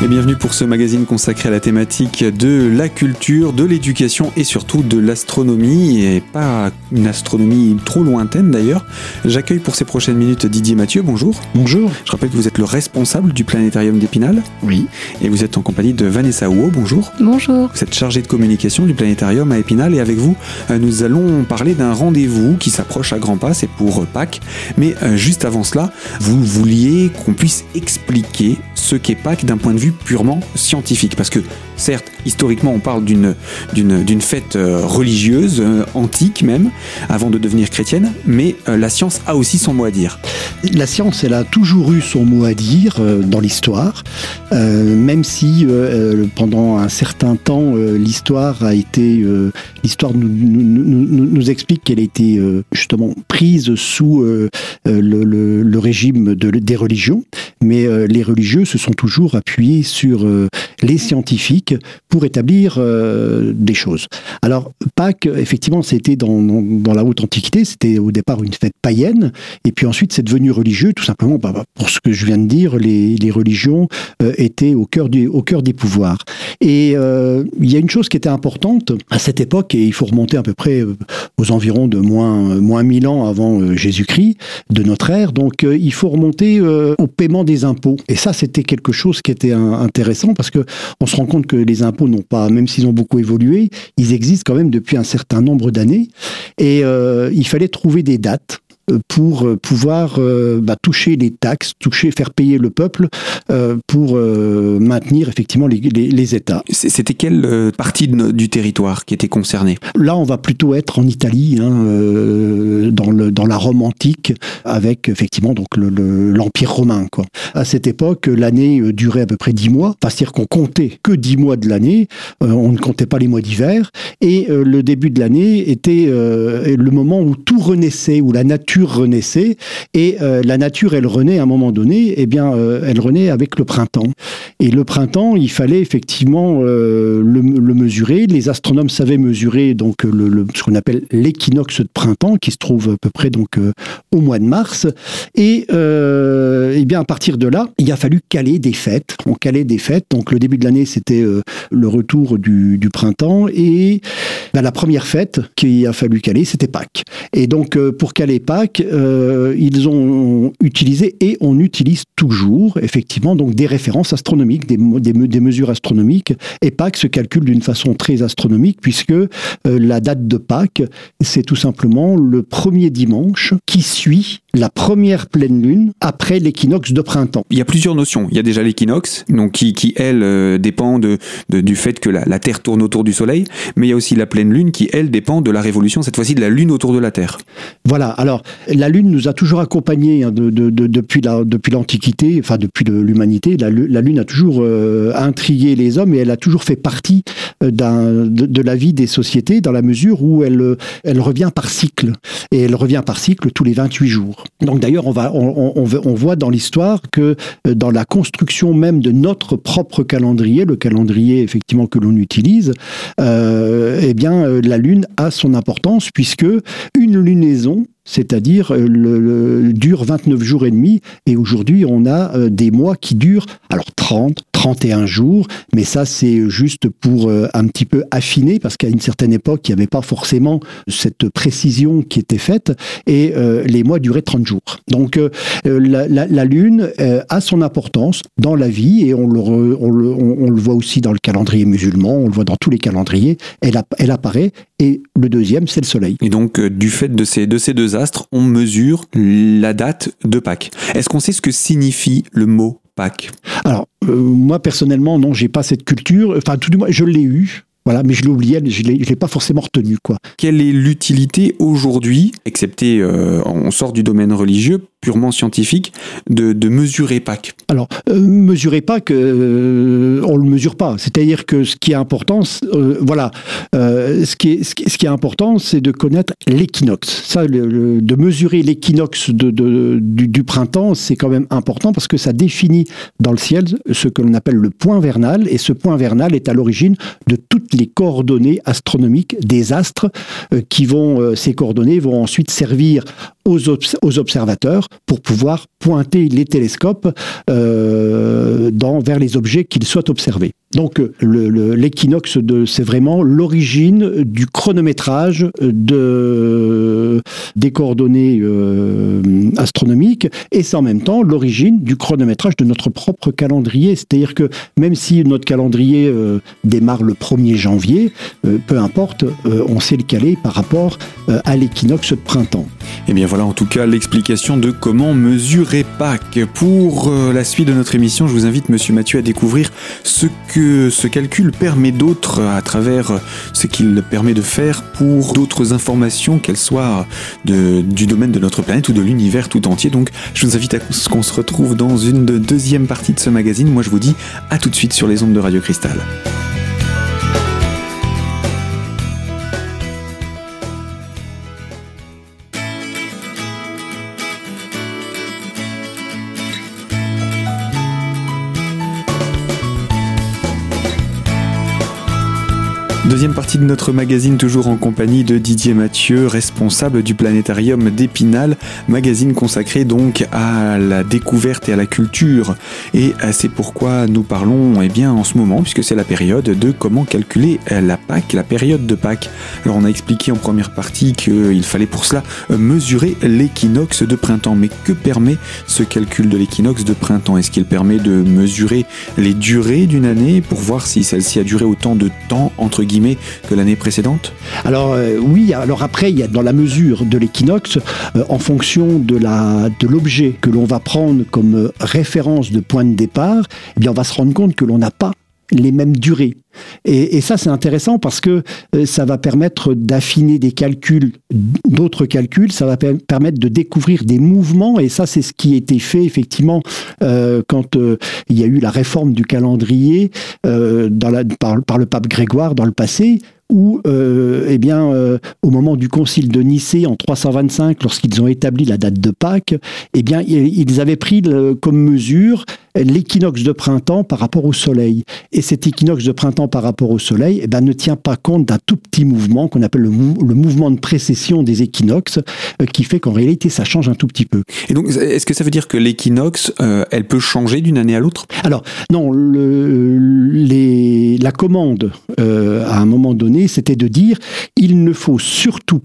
Et bienvenue pour ce magazine consacré à la thématique de la culture, de l'éducation et surtout de l'astronomie, et pas une astronomie trop lointaine d'ailleurs. J'accueille pour ces prochaines minutes Didier Mathieu, bonjour. Bonjour. Je rappelle que vous êtes le responsable du planétarium d'Épinal. Oui. Et vous êtes en compagnie de Vanessa Houot, bonjour. Bonjour. Vous êtes chargée de communication du planétarium à Épinal et avec vous, euh, nous allons parler d'un rendez-vous qui s'approche à grands pas, c'est pour Pâques. Mais euh, juste avant cela, vous vouliez qu'on puisse expliquer ce qu'est Pâques d'un point de vue purement scientifique. Parce que certes, historiquement, on parle d'une, d'une, d'une fête euh, religieuse, euh, antique même, avant de devenir chrétienne, mais euh, la science a aussi son mot à dire. La science, elle a toujours eu son mot à dire dans l'histoire, même si pendant un certain temps, l'histoire a été, l'histoire nous, nous, nous, nous- explique qu'elle a été justement prise sous le, le- le régime de, des religions, mais euh, les religieux se sont toujours appuyés sur euh, les scientifiques pour établir euh, des choses. Alors Pâques, effectivement, c'était dans, dans, dans la haute antiquité, c'était au départ une fête païenne, et puis ensuite c'est devenu religieux, tout simplement bah, bah, pour ce que je viens de dire, les, les religions étaient au cœur, du, au cœur des pouvoirs. Et il y a une chose qui était importante à cette époque, et il faut remonter à peu près aux environs de moins, moins 1000 ans avant Jésus-Christ, de notre ère, donc il faut remonter au paiement impôts. Et ça, c'était quelque chose qui était intéressant parce que on se rend compte que les impôts n'ont pas, même s'ils ont beaucoup évolué, ils existent quand même depuis un certain nombre d'années. Et euh, il fallait trouver des dates pour euh, pouvoir euh, bah, toucher les taxes, toucher, faire payer le peuple euh, pour maintenir effectivement les, les- les États. C'était quelle partie de du territoire qui était concernée? Là, on va plutôt être en Italie, hein, dans, le, dans la Rome antique, avec effectivement donc le- le- l'Empire romain. Quoi. À cette époque, l'année durait à peu près dix mois, Enfin, c'est-à-dire qu'on comptait que dix mois de l'année, euh, on ne comptait pas les mois d'hiver, et euh, le début de l'année était euh, le moment où tout renaissait, où la nature renaissait, et euh, la nature, elle renaît à un moment donné, eh bien, euh, elle renaît avec le printemps. Et le printemps, il fallait effectivement euh, le, mesurer. Les astronomes savaient mesurer donc le, ce qu'on appelle l'équinoxe de printemps, qui se trouve à peu près donc au mois de mars. Et, eh bien à partir de là, il a fallu caler des fêtes. On calait des fêtes. Donc le début de l'année, c'était le retour du, printemps. Et ben, la première fête qu'il a fallu caler, c'était Pâques. Et donc pour caler Pâques, euh, ils ont utilisé et on utilise toujours effectivement donc des références astronomiques, des, mesures astronomiques. Et Pâques se calcule d'une façon très astronomique puisque euh, la date de Pâques, c'est tout simplement le premier dimanche qui suit la première pleine lune après l'équinoxe de printemps. Il y a plusieurs notions. Il y a déjà l'équinoxe, donc qui, qui elle, euh, dépend de, de- du fait que la, la Terre tourne autour du Soleil, mais il y a aussi la pleine lune qui, elle, dépend de la révolution, cette fois-ci de la Lune autour de la Terre. Voilà, alors la Lune nous a toujours accompagnés hein, de, de- de- depuis la- depuis l'Antiquité, enfin depuis l'humanité. La, Lu- la Lune a toujours euh, intrigué les hommes et elle a toujours fait partie euh, d'un- de, de la vie des sociétés dans la mesure où elle, euh, elle revient par cycle. Et elle revient par cycle tous les 28 jours. Donc d'ailleurs, on, on voit dans l'histoire que euh, dans la construction même de notre propre calendrier, le calendrier effectivement que l'on utilise, euh, eh bien euh, la Lune a son importance puisque une lunaison, c'est-à-dire euh, le, le- dure 29 jours et demi, et aujourd'hui on a euh, des mois qui durent alors 30, 31 jours, mais ça c'est juste pour euh, un petit peu affiner, parce qu'à une certaine époque il n'y avait pas forcément cette précision qui était faite, et les mois duraient 30 jours. Donc la, Lune a son importance dans la vie, et on le, voit aussi dans le calendrier musulman, on le voit dans tous les calendriers, elle apparaît, et le deuxième c'est le Soleil. Et donc, euh, du fait de ces, de ces deux astres, on mesure la date de Pâques. Est-ce qu'on sait ce que signifie le mot Pâques? Alors, euh, moi personnellement, non, j'ai pas cette culture. Enfin, tout du moins, je l'ai eu. Voilà, mais je l'ai oublié, je je l'ai pas forcément retenu, quoi. Quelle est l'utilité aujourd'hui, excepté euh, on sort du domaine religieux, purement scientifique, de, de mesurer Pâques Alors, euh, mesurez pas que euh, on le mesure pas. C'est-à-dire que ce qui est important, euh, voilà, ce, qui est, ce, qui, est important, c'est de connaître l'équinoxe. Ça, de mesurer l'équinoxe de, de- du, du printemps, c'est quand même important parce que ça définit dans le ciel ce que l'on appelle le point vernal, et ce point vernal est à l'origine de toutes les coordonnées astronomiques des astres, qui vont, ces coordonnées vont ensuite servir aux, observateurs pour pouvoir pointer les télescopes euh, vers les objets qu'ils souhaitent observer. Donc l'équinoxe, le, c'est vraiment l'origine du chronométrage de, des coordonnées euh, astronomiques et c'est en même temps l'origine du chronométrage de notre propre calendrier. C'est-à-dire que même si notre calendrier euh, démarre le 1er janvier, euh, peu importe, on sait le caler par rapport à l'équinoxe de printemps. Et eh bien voilà en tout cas l'explication de comment mesurer Pâques. Pour la suite de notre émission, je vous invite Monsieur Mathieu à découvrir ce que ce calcul permet d'autres à travers ce qu'il permet de faire pour d'autres informations, qu'elles soient du domaine de notre planète ou de l'univers tout entier. Donc je vous invite à ce qu'on se retrouve dans une deuxième partie de ce magazine. Moi je vous dis à tout de suite sur les ondes de Radio Cristal. Deuxième partie de notre magazine, toujours en compagnie de Didier Mathieu, responsable du planétarium d'Épinal, magazine consacré donc à la découverte et à la culture. Et euh, c'est pourquoi nous parlons eh bien, en ce moment, puisque c'est la période de comment calculer euh, la Pâque, la période de Pâques. Alors on a expliqué en première partie qu'il fallait pour cela euh, mesurer l'équinoxe de printemps. Mais que permet ce calcul de l'équinoxe de printemps? Est-ce qu'il permet de mesurer les durées d'une année pour voir si celle-ci a duré autant de temps, entre guillemets, que l'année précédente Alors euh, oui, alors après, il y a dans la mesure de l'équinoxe, euh, en fonction de la de l'objet que l'on va prendre comme euh, référence de point de départ, eh bien on va se rendre compte que l'on n'a pas les mêmes durées. Et, ça, c'est intéressant parce que ça va permettre d'affiner des calculs, d'autres calculs, ça va permettre de découvrir des mouvements, et ça, c'est ce qui a été fait effectivement quand il y a eu la réforme du calendrier par, le pape Grégoire dans le passé, où, euh, eh bien, euh, au moment du concile de Nicée en 325, lorsqu'ils ont établi la date de Pâques, eh bien, ils avaient pris comme mesure l'équinoxe de printemps par rapport au Soleil. Et cet équinoxe de printemps par rapport au Soleil eh ben, ne tient pas compte d'un tout petit mouvement qu'on appelle le, mouvement de précession des équinoxes, euh, qui fait qu'en réalité, ça change un tout petit peu. Et donc, est-ce que ça veut dire que l'équinoxe, elle peut changer d'une année à l'autre? Alors, non, le, les, la commande, à un moment donné, c'était de dire il ne faut surtout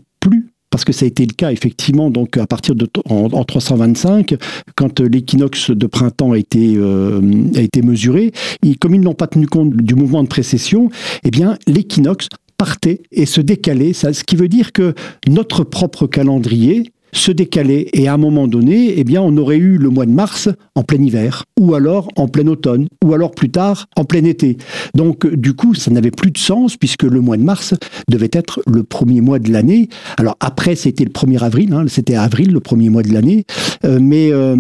parce que ça a été le cas effectivement donc à partir de en, 325 quand l'équinoxe de printemps a été euh, a été mesuré comme ils n'ont pas tenu compte du mouvement de précession eh bien l'équinoxe partait et se décalait. Ce qui veut dire que notre propre calendrier se décaler. Et à un moment donné, eh bien, on aurait eu le mois de mars en plein hiver, ou alors en plein automne, ou alors plus tard en plein été. Donc, du coup, ça n'avait plus de sens puisque le mois de mars devait être le premier mois de l'année. Alors après, c'était le 1er avril, hein, c'était avril, le premier mois de l'année. Euh, mais euh,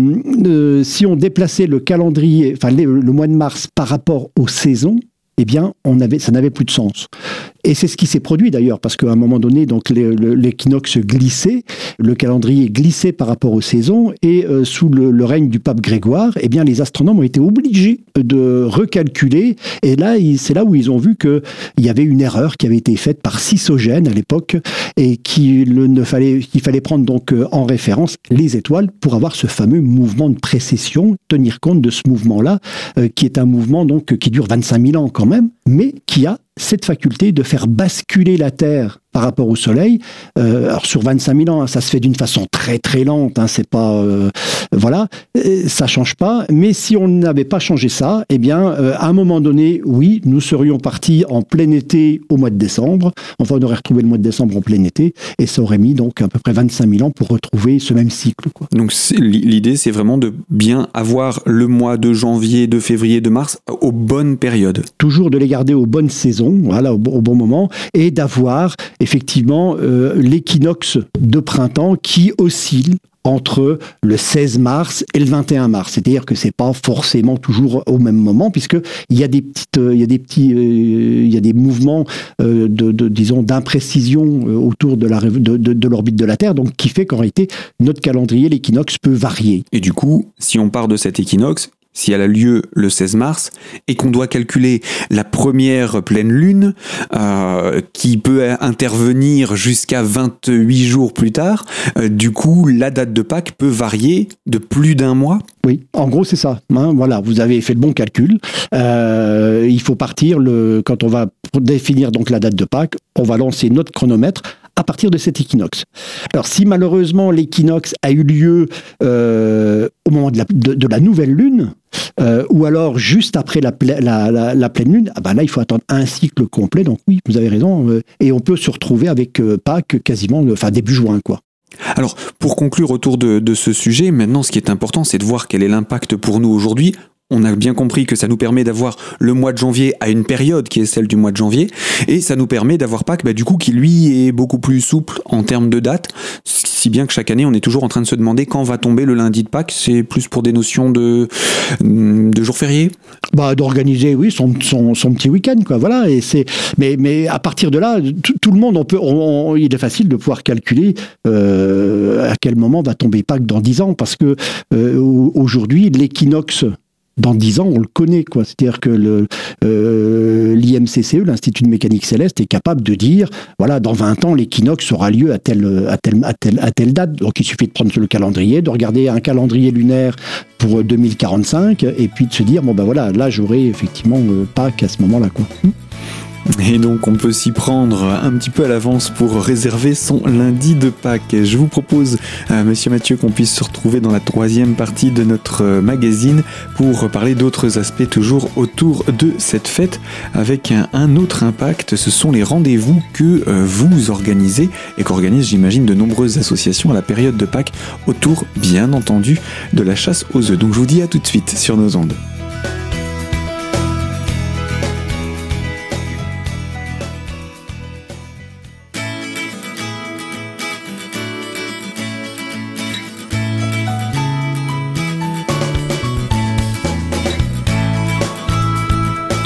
euh, si on déplaçait le calendrier, enfin le mois de mars par rapport aux saisons, eh bien, on avait, ça n'avait plus de sens. Et c'est ce qui s'est produit d'ailleurs, parce qu'à un moment donné, donc l'équinoxe glissait, le calendrier glissait par rapport aux saisons, et euh, sous le, règne du pape Grégoire, eh bien, les astronomes ont été obligés de recalculer. Et là, c'est là où ils ont vu qu'il y avait une erreur qui avait été faite par Sisogène à l'époque, et qu'il ne fallait, qu'il fallait prendre donc euh, en référence les étoiles pour avoir ce fameux mouvement de précession, tenir compte de ce mouvement-là, euh, qui est un mouvement donc qui dure 25 000 ans même, mais qui a cette faculté de faire basculer la Terre par rapport au Soleil. Euh, alors sur 25 000 ans, hein, ça se fait d'une façon très très lente. Hein, c'est pas euh, voilà, ça change pas. Mais si on n'avait pas changé ça, eh bien, euh, à un moment donné, oui, nous serions partis en plein été au mois de décembre. Enfin, on aurait retrouvé le mois de décembre en plein été, et ça aurait mis donc à peu près 25 000 ans pour retrouver ce même cycle. Quoi. Donc l'idée, c'est vraiment de bien avoir le mois de janvier, de février, de mars aux bonnes périodes. Toujours de les garder aux bonnes saisons, voilà, au, au bon moment, et d'avoir effectivement euh, l'équinoxe de printemps qui oscille entre le 16 mars et le 21 mars. C'est-à-dire que c'est pas forcément toujours au même moment, puisque il y a des euh, petits, euh, y a des mouvements de, disons, d'imprécision autour de, de l'orbite de la Terre, donc qui fait qu'en réalité notre calendrier, l'équinoxe peut varier. Et du coup, si on part de cet équinoxe, si elle a lieu le 16 mars, et qu'on doit calculer la première pleine lune, euh, qui peut intervenir jusqu'à 28 jours plus tard, euh, du coup, la date de Pâques peut varier de plus d'un mois Oui, en gros, c'est ça. Hein, voilà, vous avez fait le bon calcul. Euh, il faut partir, quand on va définir donc la date de Pâques, on va lancer notre chronomètre à partir de cet équinoxe. Alors si malheureusement l'équinoxe a eu lieu euh, au moment de la, nouvelle lune, euh, ou alors juste après la, pleine lune, ah ben là il faut attendre un cycle complet. Donc oui, vous avez raison, euh, et on peut se retrouver avec Pâques quasiment, début juin. Alors, pour conclure autour de, ce sujet, maintenant, ce qui est important, c'est de voir quel est l'impact pour nous aujourd'hui on a bien compris que ça nous permet d'avoir le mois de janvier à une période qui est celle du mois de janvier, et ça nous permet d'avoir Pâques, bah, du coup, qui lui est beaucoup plus souple en termes de date, si bien que chaque année, on est toujours en train de se demander quand va tomber le lundi de Pâques. C'est plus pour des notions de, de jours fériés? Bah, D'organiser, oui, son, son, petit week-end, quoi. Voilà, et c'est, mais, mais à partir de là, tout le monde, on peut, il est facile de pouvoir calculer euh, à quel moment va tomber Pâques dans 10 ans, parce que euh, aujourd'hui, l'équinoxe dans dix ans, on le connaît. quoi. C'est-à-dire que euh, l'IMCCE, l'Institut de mécanique céleste, est capable de dire, voilà, dans 20 ans, l'équinoxe aura lieu à telle, à, à, à date. Donc il suffit de prendre le calendrier, de regarder un calendrier lunaire pour 2045, et puis de se dire, bon ben voilà, là j'aurai effectivement euh, pas qu'à ce moment-là. quoi. Et donc on peut s'y prendre un petit peu à l'avance pour réserver son lundi de Pâques. Je vous propose, euh, Monsieur Mathieu, qu'on puisse se retrouver dans la troisième partie de notre euh, magazine pour parler d'autres aspects toujours autour de cette fête avec un, autre impact. Ce sont les rendez-vous que euh, vous organisez et qu'organisent, j'imagine, de nombreuses associations à la période de Pâques autour, bien entendu, de la chasse aux œufs. Donc je vous dis à tout de suite sur nos ondes.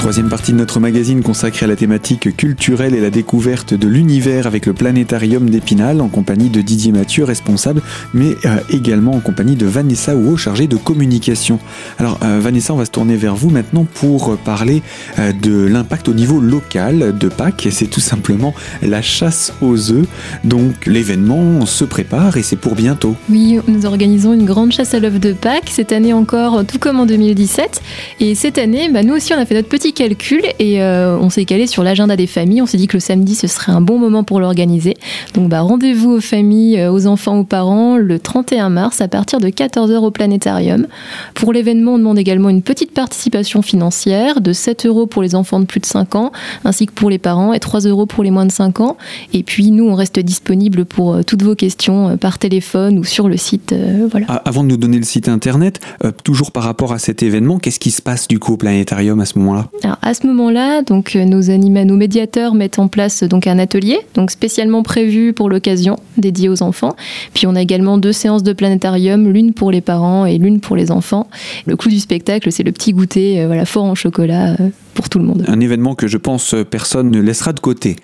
Troisième partie de notre magazine consacrée à la thématique culturelle et la découverte de l'univers avec le planétarium d'Épinal en compagnie de Didier Mathieu, responsable, mais euh, également en compagnie de Vanessa Ouo, chargée de communication. Alors euh, Vanessa, on va se tourner vers vous maintenant pour parler euh, de l'impact au niveau local de Pâques. C'est tout simplement la chasse aux œufs. Donc l'événement se prépare et c'est pour bientôt. Oui, nous organisons une grande chasse à l'œuf de Pâques cette année encore, tout comme en 2017. Et cette année, bah, nous aussi, on a fait notre petit calcul et euh, on s'est calé sur l'agenda des familles. On s'est dit que le samedi, ce serait un bon moment pour l'organiser. Donc bah, rendez-vous aux familles, euh, aux enfants, aux parents le 31 mars à partir de 14h au planétarium. Pour l'événement, on demande également une petite participation financière de 7 euros pour les enfants de plus de 5 ans, ainsi que pour les parents, et 3 euros pour les moins de 5 ans. Et puis nous, on reste disponible pour euh, toutes vos questions par téléphone ou sur le site. voilà. Ah, avant de nous donner le site internet, toujours par rapport à cet événement, qu'est-ce qui se passe du coup au planétarium à ce moment-là? À ce moment-là, donc euh, nos, nos médiateurs mettent en place donc un atelier, donc spécialement prévu pour l'occasion, dédié aux enfants. Puis on a également deux séances de planétarium, l'une pour les parents et l'une pour les enfants. Le clou du spectacle, c'est le petit goûter, euh, voilà, fort en chocolat. Euh, pour tout le monde. Un événement que je pense personne ne laissera de côté.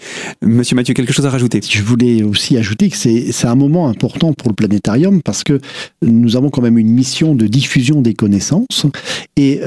Monsieur Mathieu, quelque chose à rajouter? Je voulais aussi ajouter que c'est un moment important pour le planétarium parce que nous avons quand même une mission de diffusion des connaissances et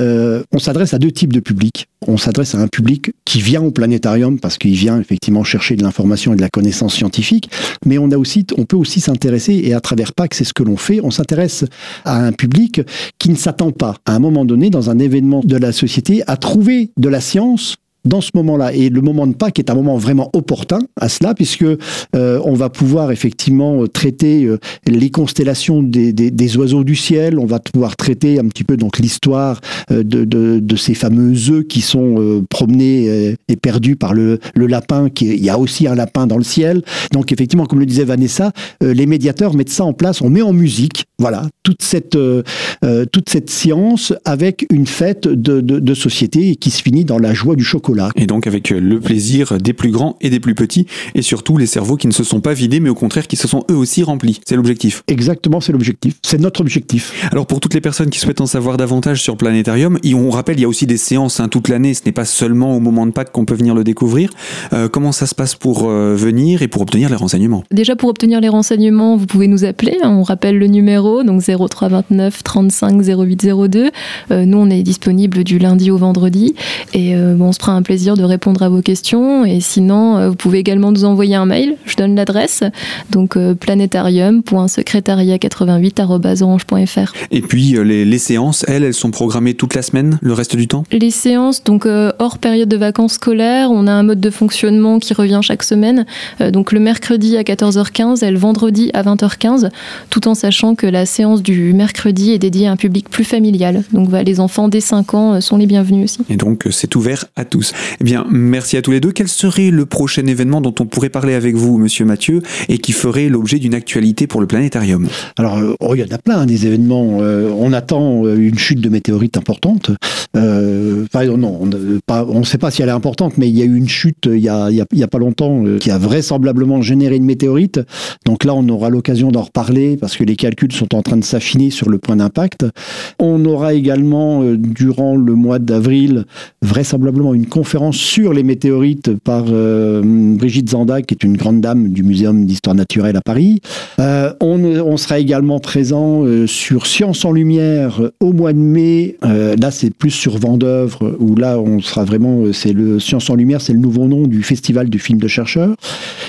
on s'adresse à deux types de publics on s'adresse à un public qui vient au planétarium parce qu'il vient effectivement chercher de l'information et de la connaissance scientifique, mais on a aussi, on peut aussi s'intéresser et à travers PAC, c'est ce que l'on fait, on s'intéresse à un public qui ne s'attend pas à un moment donné dans un événement de la société à trouver de la science dans ce moment-là. Et le moment de Pâques est un moment vraiment opportun à cela, puisque euh, on va pouvoir effectivement euh, traiter euh, les constellations des, des, oiseaux du ciel, on va pouvoir traiter un petit peu donc l'histoire de, de, ces fameux œufs qui sont promenés et perdus par le, le lapin, qui, il y a aussi un lapin dans le ciel. Donc effectivement, comme le disait Vanessa, les médiateurs mettent ça en place, on met en musique, voilà, toute cette, toute cette science avec une fête de, de société qui se finit dans la joie du chocolat Et donc avec le plaisir des plus grands et des plus petits, et surtout les cerveaux qui ne se sont pas vidés, mais au contraire qui se sont eux aussi remplis. C'est l'objectif. Exactement, c'est l'objectif. C'est notre objectif. Alors pour toutes les personnes qui souhaitent en savoir davantage sur Planétarium, on rappelle, il y a aussi des séances hein, toute l'année, ce n'est pas seulement au moment de Pâques qu'on peut venir le découvrir. Euh, comment ça se passe pour euh, venir et pour obtenir les renseignements? Déjà pour obtenir les renseignements, vous pouvez nous appeler, hein. on rappelle le numéro, donc 0329 35 0802. Euh, nous on est disponible du lundi au vendredi et bon, on se prend un plaisir de répondre à vos questions et sinon vous pouvez également nous envoyer un mail, je donne l'adresse, donc planétarium.secrétariat88.orange.fr. Et puis les, les séances, elles, elles sont programmées toute la semaine, le reste du temps? Les séances, donc euh, hors période de vacances scolaires, on a un mode de fonctionnement qui revient chaque semaine. Euh, donc le mercredi à 14h15 et le vendredi à 20h15, tout en sachant que la séance du mercredi est dédiée à un public plus familial. Donc les enfants dès 5 ans euh, sont les bienvenus aussi. Et donc c'est ouvert à tous. Eh bien, merci à tous les deux. Quel serait le prochain événement dont on pourrait parler avec vous, monsieur Mathieu, et qui ferait l'objet d'une actualité pour le planétarium? Alors, oh, il y en a plein des événements. on attend une chute de météorites importante. Euh, non, on ne sait pas si elle est importante, mais il y a eu une chute il y a, y a, pas longtemps euh, qui a vraisemblablement généré une météorite. Donc là, on aura l'occasion d'en reparler parce que les calculs sont en train de s'affiner sur le point d'impact. On aura également, euh, durant le mois d'avril, vraisemblablement une conférence sur les météorites par Brigitte Zanda, qui est une grande dame du Muséum d'histoire naturelle à Paris. on, on, sera également présent sur Science en Lumière au mois de mai. là, c'est plus sur Vendœuvre, où là, on sera vraiment, euh, c'est le Science en Lumière, c'est le nouveau nom du festival du film de chercheurs.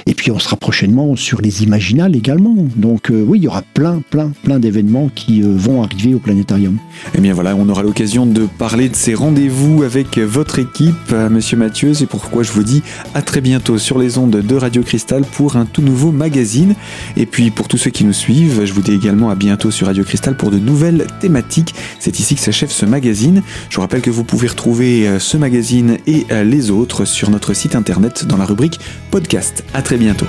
Et puis, on sera prochainement sur les Imaginales également. Donc, euh, oui, il y aura plein, plein, plein d'événements qui euh, vont arriver au planétarium. Eh bien voilà, on aura l'occasion de parler de ces rendez-vous avec votre équipe, Monsieur Mathieu. C'est pourquoi je vous dis à très bientôt sur les ondes de Radio Cristal pour un tout nouveau magazine. Et puis, pour tous ceux qui nous suivent, je vous dis également à bientôt sur Radio Cristal pour de nouvelles thématiques. C'est ici que s'achève ce magazine. Je vous rappelle que vous pouvez retrouver euh, ce magazine et euh, les autres sur notre site internet dans la rubrique podcast. À très bientôt.